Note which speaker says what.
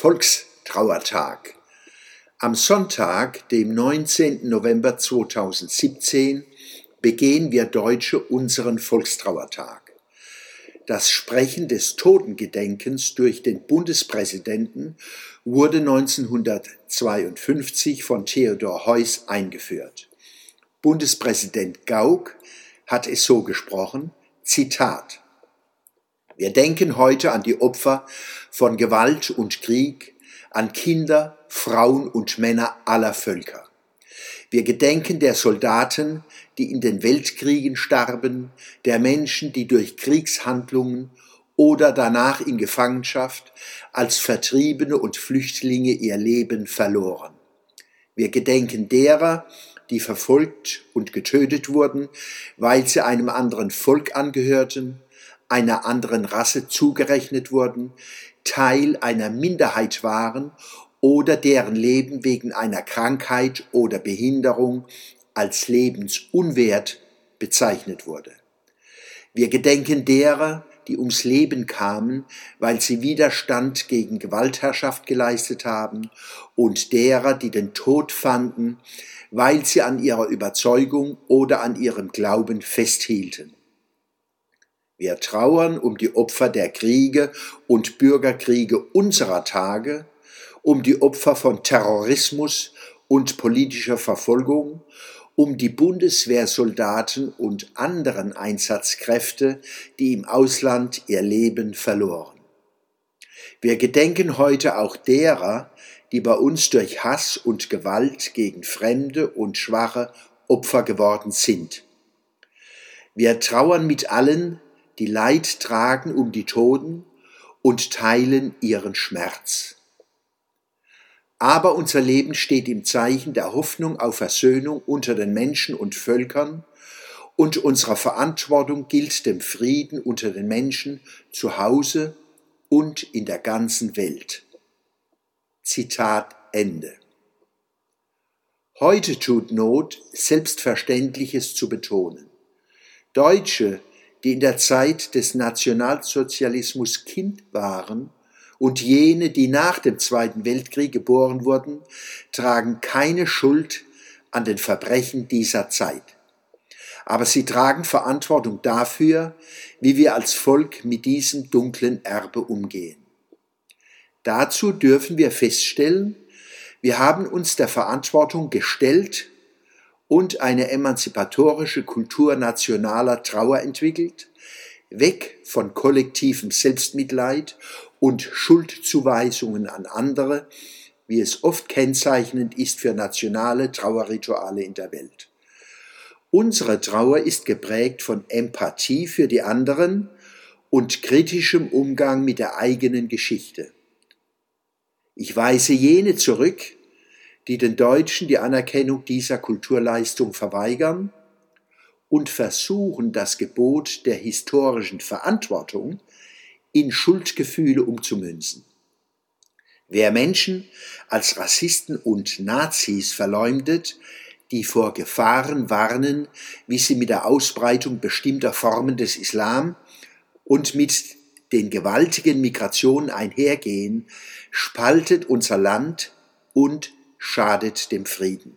Speaker 1: Volkstrauertag. Am Sonntag, dem 19. November 2017, begehen wir Deutsche unseren Volkstrauertag. Das Sprechen des Totengedenkens durch den Bundespräsidenten wurde 1952 von Theodor Heuss eingeführt. Bundespräsident Gauck hat es so gesprochen, Zitat. Wir denken heute an die Opfer von Gewalt und Krieg, an Kinder, Frauen und Männer aller Völker. Wir gedenken der Soldaten, die in den Weltkriegen starben, der Menschen, die durch Kriegshandlungen oder danach in Gefangenschaft als Vertriebene und Flüchtlinge ihr Leben verloren. Wir gedenken derer, die verfolgt und getötet wurden, weil sie einem anderen Volk angehörten, einer anderen Rasse zugerechnet wurden, Teil einer Minderheit waren oder deren Leben wegen einer Krankheit oder Behinderung als lebensunwert bezeichnet wurde. Wir gedenken derer, die ums Leben kamen, weil sie Widerstand gegen Gewaltherrschaft geleistet haben, und derer, die den Tod fanden, weil sie an ihrer Überzeugung oder an ihrem Glauben festhielten. Wir trauern um die Opfer der Kriege und Bürgerkriege unserer Tage, um die Opfer von Terrorismus und politischer Verfolgung, um die Bundeswehrsoldaten und anderen Einsatzkräfte, die im Ausland ihr Leben verloren. Wir gedenken heute auch derer, die bei uns durch Hass und Gewalt gegen Fremde und Schwache Opfer geworden sind. Wir trauern mit allen, die Leid tragen um die Toten und teilen ihren Schmerz. Aber unser Leben steht im Zeichen der Hoffnung auf Versöhnung unter den Menschen und Völkern und unserer Verantwortung gilt dem Frieden unter den Menschen zu Hause und in der ganzen Welt. Zitat Ende. Heute tut Not, Selbstverständliches zu betonen. Deutsche die in der Zeit des Nationalsozialismus Kind waren, und jene, die nach dem Zweiten Weltkrieg geboren wurden, tragen keine Schuld an den Verbrechen dieser Zeit. Aber sie tragen Verantwortung dafür, wie wir als Volk mit diesem dunklen Erbe umgehen. Dazu dürfen wir feststellen, wir haben uns der Verantwortung gestellt und eine emanzipatorische Kultur nationaler Trauer entwickelt, weg von kollektivem Selbstmitleid und Schuldzuweisungen an andere, wie es oft kennzeichnend ist für nationale Trauerrituale in der Welt. Unsere Trauer ist geprägt von Empathie für die anderen und kritischem Umgang mit der eigenen Geschichte. Ich weise jene zurück, die den Deutschen die Anerkennung dieser Kulturleistung verweigern und versuchen, das Gebot der historischen Verantwortung in Schuldgefühle umzumünzen. Wer Menschen als Rassisten und Nazis verleumdet, die vor Gefahren warnen, wie sie mit der Ausbreitung bestimmter Formen des Islam und mit den gewaltigen Migrationen einhergehen, spaltet unser Land und schadet dem Frieden.